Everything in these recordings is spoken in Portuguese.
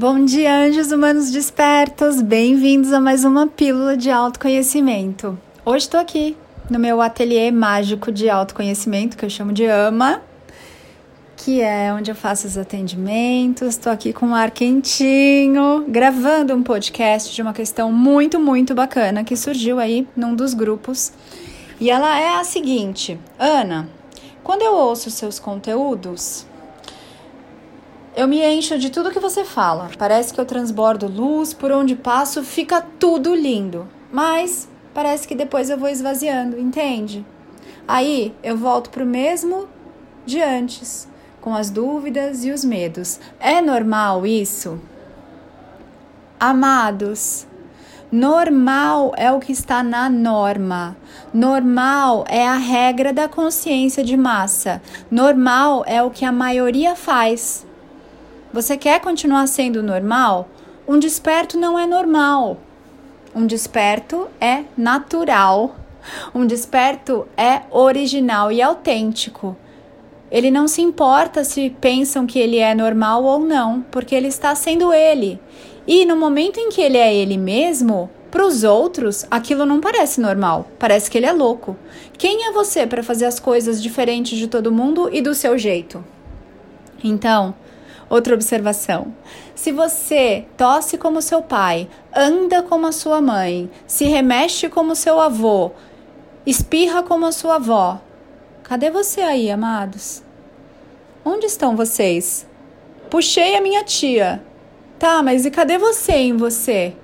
Bom dia, anjos humanos despertos! Bem-vindos a mais uma pílula de autoconhecimento. Hoje estou aqui no meu ateliê mágico de autoconhecimento, que eu chamo de AMA, que é onde eu faço os atendimentos. Estou aqui com um ar quentinho, gravando um podcast de uma questão muito, muito bacana que surgiu aí num dos grupos. E ela é a seguinte: Ana, quando eu ouço seus conteúdos, eu me encho de tudo que você fala. Parece que eu transbordo luz, por onde passo fica tudo lindo. Mas parece que depois eu vou esvaziando, entende? Aí eu volto pro mesmo de antes, com as dúvidas e os medos. É normal isso? Amados, normal é o que está na norma. Normal é a regra da consciência de massa. Normal é o que a maioria faz. Você quer continuar sendo normal? Um desperto não é normal. Um desperto é natural. Um desperto é original e autêntico. Ele não se importa se pensam que ele é normal ou não, porque ele está sendo ele. E no momento em que ele é ele mesmo, para os outros, aquilo não parece normal, parece que ele é louco. Quem é você para fazer as coisas diferentes de todo mundo e do seu jeito? Então, Outra observação: se você tosse como seu pai, anda como a sua mãe, se remexe como seu avô, espirra como a sua avó, cadê você aí, amados? Onde estão vocês? Puxei a minha tia. Tá, mas e cadê você em você?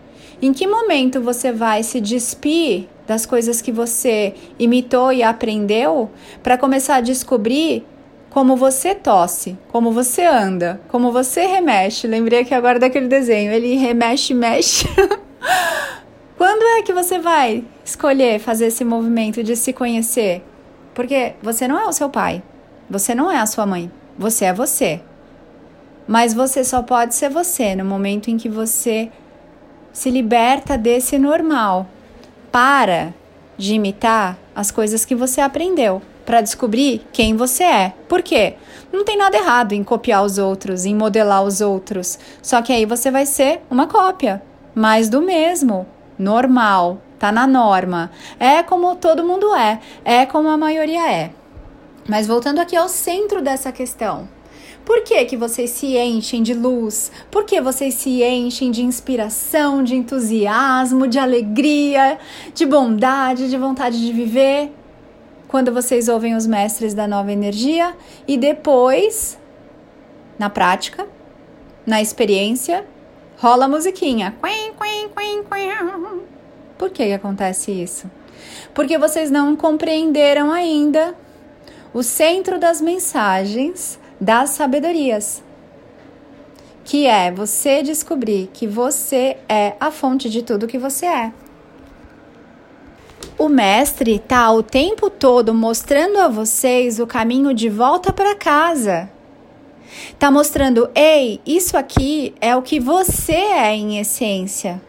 Em que momento você vai se despir das coisas que você imitou e aprendeu para começar a descobrir como você tosse, como você anda, como você remexe. Lembrei aqui agora daquele desenho, ele remexe, mexe. Quando é que você vai escolher fazer esse movimento de se conhecer? Porque você não é o seu pai, você não é a sua mãe, você é você. Mas você só pode ser você no momento em que você se liberta desse normal. Para de imitar as coisas que você aprendeu para descobrir quem você é. Por quê? Não tem nada errado em copiar os outros, em modelar os outros. Só que aí você vai ser uma cópia, mais do mesmo, normal, tá na norma. É como todo mundo é, é como a maioria é. Mas voltando aqui ao centro dessa questão. Por que, que vocês se enchem de luz? Por que vocês se enchem de inspiração, de entusiasmo, de alegria, de bondade, de vontade de viver? Quando vocês ouvem os mestres da nova energia e depois, na prática, na experiência, rola a musiquinha. Por que, que acontece isso? Porque vocês não compreenderam ainda o centro das mensagens das sabedorias, que é você descobrir que você é a fonte de tudo que você é o mestre está o tempo todo mostrando a vocês o caminho de volta para casa. Está mostrando, ei, isso aqui é o que você é em essência.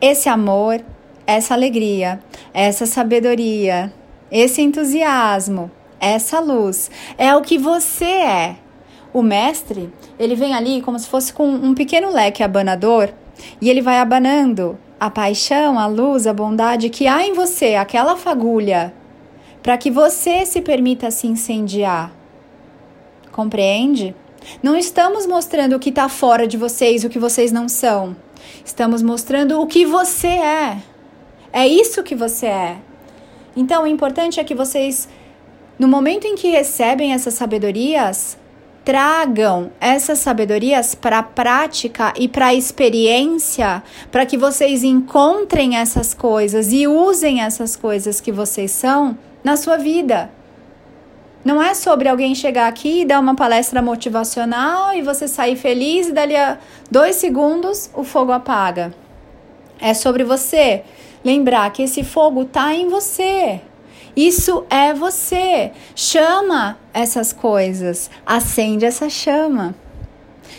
Esse amor, essa alegria, essa sabedoria, esse entusiasmo, essa luz é o que você é. O mestre, ele vem ali como se fosse com um pequeno leque abanador e ele vai abanando a paixão, a luz, a bondade que há em você, aquela fagulha, para que você se permita se incendiar. Compreende? Não estamos mostrando o que está fora de vocês, o que vocês não são. Estamos mostrando o que você é. É isso que você é. Então, o importante é que vocês, no momento em que recebem essas sabedorias, tragam essas sabedorias para a prática e para a experiência, para que vocês encontrem essas coisas e usem essas coisas que vocês são na sua vida. Não é sobre alguém chegar aqui e dar uma palestra motivacional e você sair feliz e dali a dois segundos o fogo apaga. É sobre você lembrar que esse fogo está em você. Isso é você. Chama essas coisas, acende essa chama.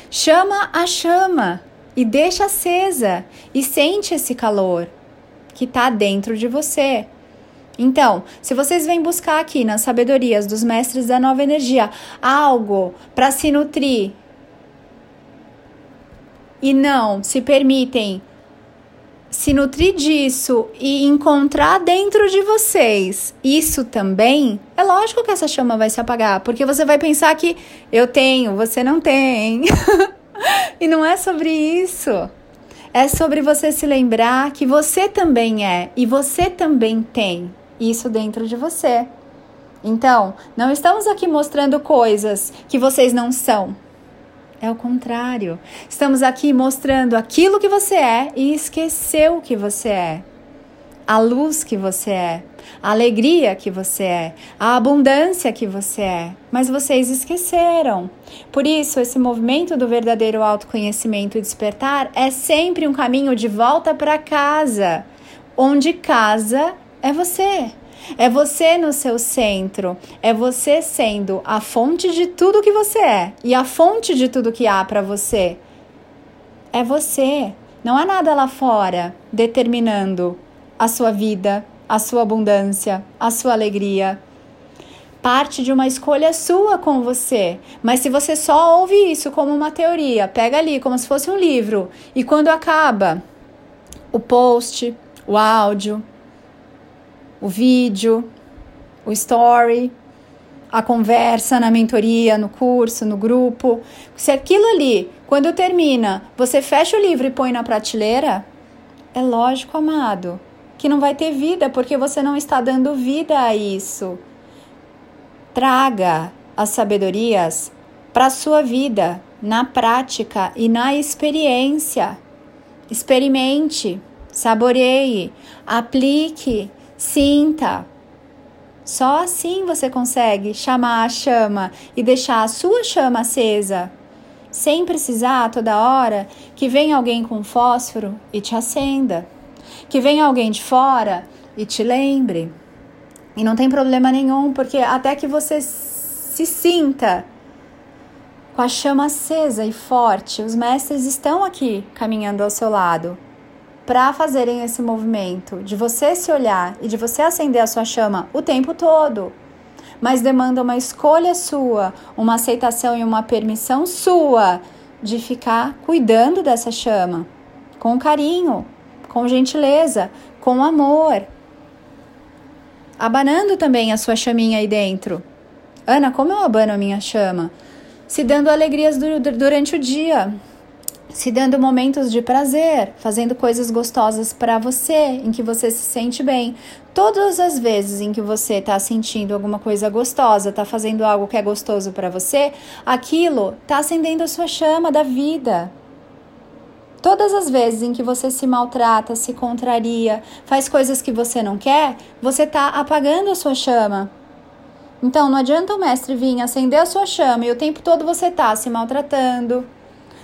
Chama a chama e deixa acesa e sente esse calor que está dentro de você. Então, se vocês vêm buscar aqui nas sabedorias dos mestres da nova energia algo para se nutrir e não se permitem se nutrir disso e encontrar dentro de vocês isso também, é lógico que essa chama vai se apagar, porque você vai pensar que eu tenho, você não tem. e não é sobre isso. É sobre você se lembrar que você também é e você também tem isso dentro de você. Então, não estamos aqui mostrando coisas que vocês não são. É o contrário. Estamos aqui mostrando aquilo que você é e esqueceu o que você é. A luz que você é, a alegria que você é, a abundância que você é. Mas vocês esqueceram. Por isso, esse movimento do verdadeiro autoconhecimento e despertar é sempre um caminho de volta para casa, onde casa é você. É você no seu centro, é você sendo a fonte de tudo que você é e a fonte de tudo que há para você. É você, não há nada lá fora determinando a sua vida, a sua abundância, a sua alegria. Parte de uma escolha sua com você. Mas se você só ouve isso como uma teoria, pega ali como se fosse um livro e quando acaba o post, o áudio, o vídeo, o story, a conversa na mentoria, no curso, no grupo. Se aquilo ali, quando termina, você fecha o livro e põe na prateleira, é lógico, amado, que não vai ter vida porque você não está dando vida a isso. Traga as sabedorias para a sua vida, na prática e na experiência. Experimente, saboreie, aplique Sinta. Só assim você consegue chamar a chama e deixar a sua chama acesa, sem precisar toda hora que venha alguém com fósforo e te acenda, que venha alguém de fora e te lembre. E não tem problema nenhum, porque até que você se sinta com a chama acesa e forte, os mestres estão aqui caminhando ao seu lado para fazerem esse movimento de você se olhar e de você acender a sua chama o tempo todo. Mas demanda uma escolha sua, uma aceitação e uma permissão sua de ficar cuidando dessa chama com carinho, com gentileza, com amor. Abanando também a sua chaminha aí dentro. Ana, como eu abano a minha chama? Se dando alegrias durante o dia, se dando momentos de prazer, fazendo coisas gostosas para você, em que você se sente bem. Todas as vezes em que você está sentindo alguma coisa gostosa, está fazendo algo que é gostoso para você, aquilo está acendendo a sua chama da vida. Todas as vezes em que você se maltrata, se contraria, faz coisas que você não quer, você está apagando a sua chama. Então não adianta o mestre vir acender a sua chama e o tempo todo você está se maltratando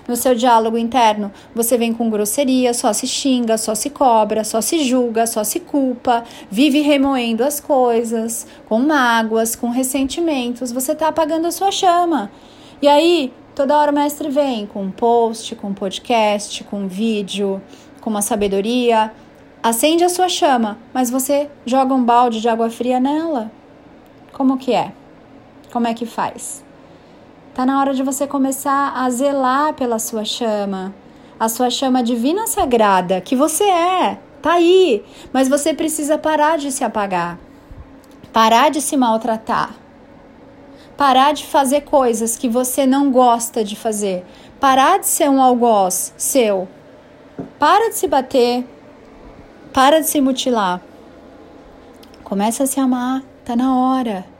no seu diálogo interno, você vem com grosseria, só se xinga, só se cobra, só se julga, só se culpa, vive remoendo as coisas, com mágoas, com ressentimentos, você está apagando a sua chama. E aí, toda hora o mestre vem com um post, com um podcast, com um vídeo, com uma sabedoria, acende a sua chama, mas você joga um balde de água fria nela. Como que é? Como é que faz? Tá na hora de você começar a zelar pela sua chama, a sua chama divina sagrada, que você é, tá aí, mas você precisa parar de se apagar, parar de se maltratar, parar de fazer coisas que você não gosta de fazer, parar de ser um algoz seu, para de se bater, para de se mutilar. Começa a se amar, tá na hora.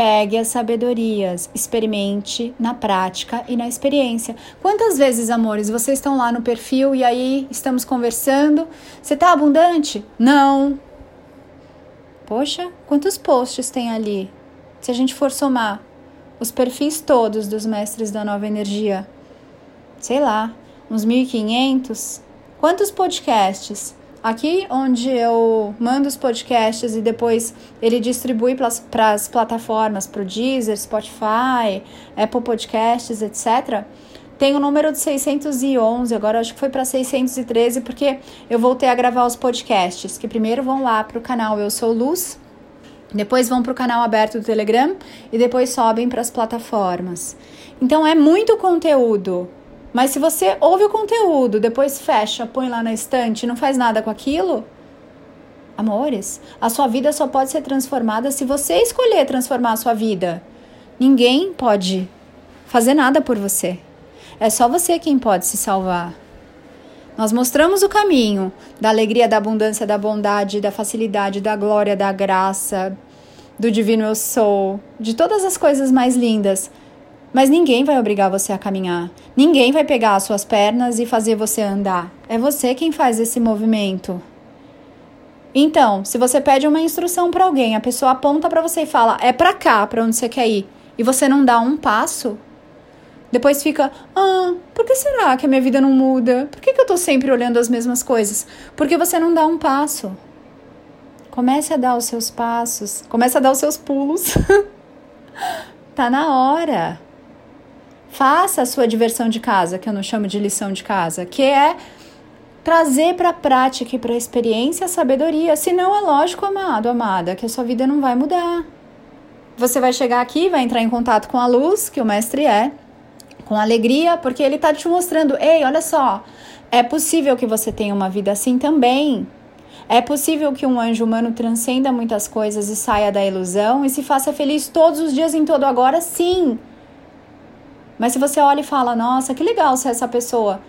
Pegue as sabedorias, experimente na prática e na experiência. Quantas vezes, amores, vocês estão lá no perfil e aí estamos conversando? Você está abundante? Não. Poxa, quantos posts tem ali? Se a gente for somar os perfis todos dos mestres da nova energia, sei lá, uns 1500. Quantos podcasts? Aqui onde eu mando os podcasts e depois ele distribui para as plataformas, para o Deezer, Spotify, Apple Podcasts, etc. Tem o número de 611, agora acho que foi para 613, porque eu voltei a gravar os podcasts, que primeiro vão lá para o canal Eu Sou Luz, depois vão para o canal aberto do Telegram e depois sobem para as plataformas. Então é muito conteúdo Mas se você ouve o conteúdo, depois fecha, põe lá na estante, não faz nada com aquilo, amores, a sua vida só pode ser transformada se você escolher transformar a sua vida. Ninguém pode fazer nada por você. É só você quem pode se salvar. Nós mostramos o caminho da alegria, da abundância, da bondade, da facilidade, da glória, da graça, do divino eu sou, de todas as coisas mais lindas. Mas ninguém vai obrigar você a caminhar. Ninguém vai pegar as suas pernas e fazer você andar. É você quem faz esse movimento. Então, se você pede uma instrução para alguém, a pessoa aponta para você e fala: "É para cá, para onde você quer ir", e você não dá um passo, depois fica: "Ah, por que será que a minha vida não muda? Por que, que eu tô sempre olhando as mesmas coisas?" Porque você não dá um passo. Comece a dar os seus passos, comece a dar os seus pulos. tá na hora. Faça a sua diversão de casa, que eu não chamo de lição de casa, que é trazer para a prática e para a experiência a sabedoria. Senão é lógico, amado, amada, que a sua vida não vai mudar. Você vai chegar aqui, vai entrar em contato com a luz, que o mestre é, com alegria, porque ele está te mostrando: ei, olha só, é possível que você tenha uma vida assim também. É possível que um anjo humano transcenda muitas coisas e saia da ilusão e se faça feliz todos os dias em todo agora, sim. Mas se você olha e fala, nossa, que legal ser essa pessoa,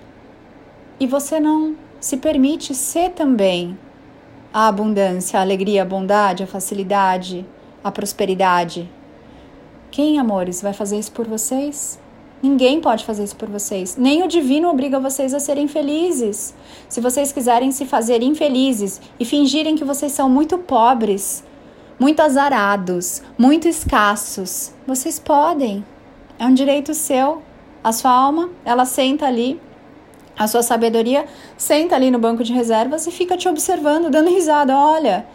e você não se permite ser também a abundância, a alegria, a bondade, a facilidade, a prosperidade. Quem, amores, vai fazer isso por vocês? Ninguém pode fazer isso por vocês. Nem o divino obriga vocês a serem felizes. Se vocês quiserem se fazer infelizes e fingirem que vocês são muito pobres, muito azarados, muito escassos, vocês podem. É um direito seu. A sua alma, ela senta ali, a sua sabedoria senta ali no banco de reservas e fica te observando, dando risada. Olha,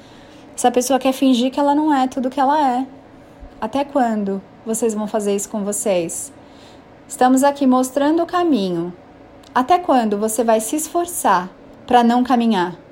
essa pessoa quer fingir que ela não é tudo que ela é. Até quando vocês vão fazer isso com vocês? Estamos aqui mostrando o caminho. Até quando você vai se esforçar para não caminhar?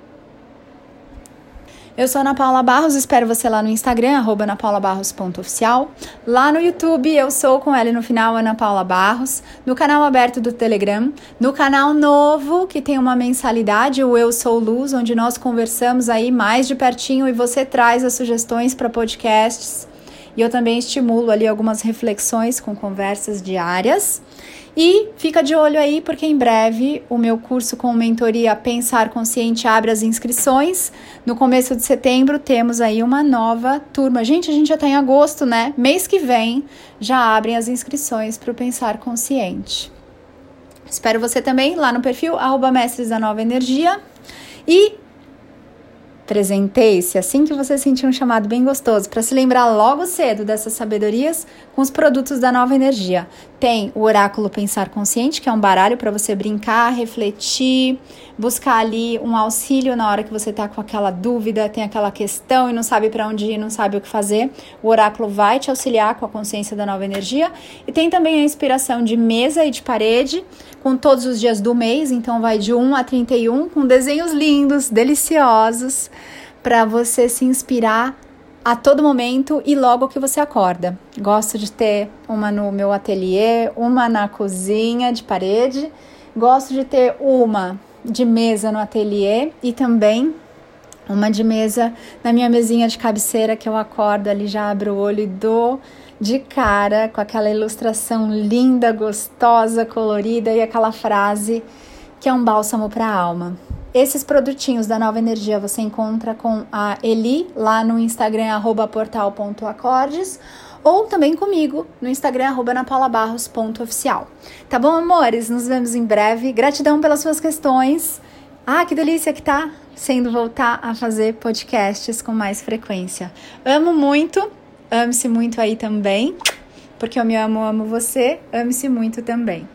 Eu sou Ana Paula Barros, espero você lá no Instagram, arroba anapaulabarros.oficial. Lá no YouTube, eu sou com L no final, Ana Paula Barros. No canal aberto do Telegram. No canal novo, que tem uma mensalidade, o Eu Sou Luz, onde nós conversamos aí mais de pertinho e você traz as sugestões para podcasts e eu também estimulo ali algumas reflexões com conversas diárias. E fica de olho aí, porque em breve o meu curso com mentoria Pensar Consciente abre as inscrições. No começo de setembro temos aí uma nova turma. Gente, a gente já está em agosto, né? Mês que vem já abrem as inscrições para o Pensar Consciente. Espero você também lá no perfil arroba Mestres da Nova Energia. E Presentei-se assim que você sentir um chamado bem gostoso para se lembrar logo cedo dessas sabedorias com os produtos da nova energia. Tem o Oráculo Pensar Consciente, que é um baralho para você brincar, refletir, buscar ali um auxílio na hora que você está com aquela dúvida, tem aquela questão e não sabe para onde ir, não sabe o que fazer. O oráculo vai te auxiliar com a consciência da nova energia. E tem também a inspiração de mesa e de parede, com todos os dias do mês, então vai de 1 a 31, com desenhos lindos, deliciosos, para você se inspirar a todo momento e logo que você acorda. Gosto de ter uma no meu ateliê, uma na cozinha de parede, gosto de ter uma de mesa no ateliê e também uma de mesa na minha mesinha de cabeceira que eu acordo ali, já abro o olho e dou de cara com aquela ilustração linda, gostosa, colorida e aquela frase que é um bálsamo para a alma. Esses produtinhos da Nova Energia você encontra com a Eli lá no Instagram portal.acordes ou também comigo no Instagram anapaulabarros.oficial. Tá bom, amores? Nos vemos em breve. Gratidão pelas suas questões. Ah, que delícia que tá sendo voltar a fazer podcasts com mais frequência. Amo muito, ame-se muito aí também, porque eu me amo, amo você, ame-se muito também.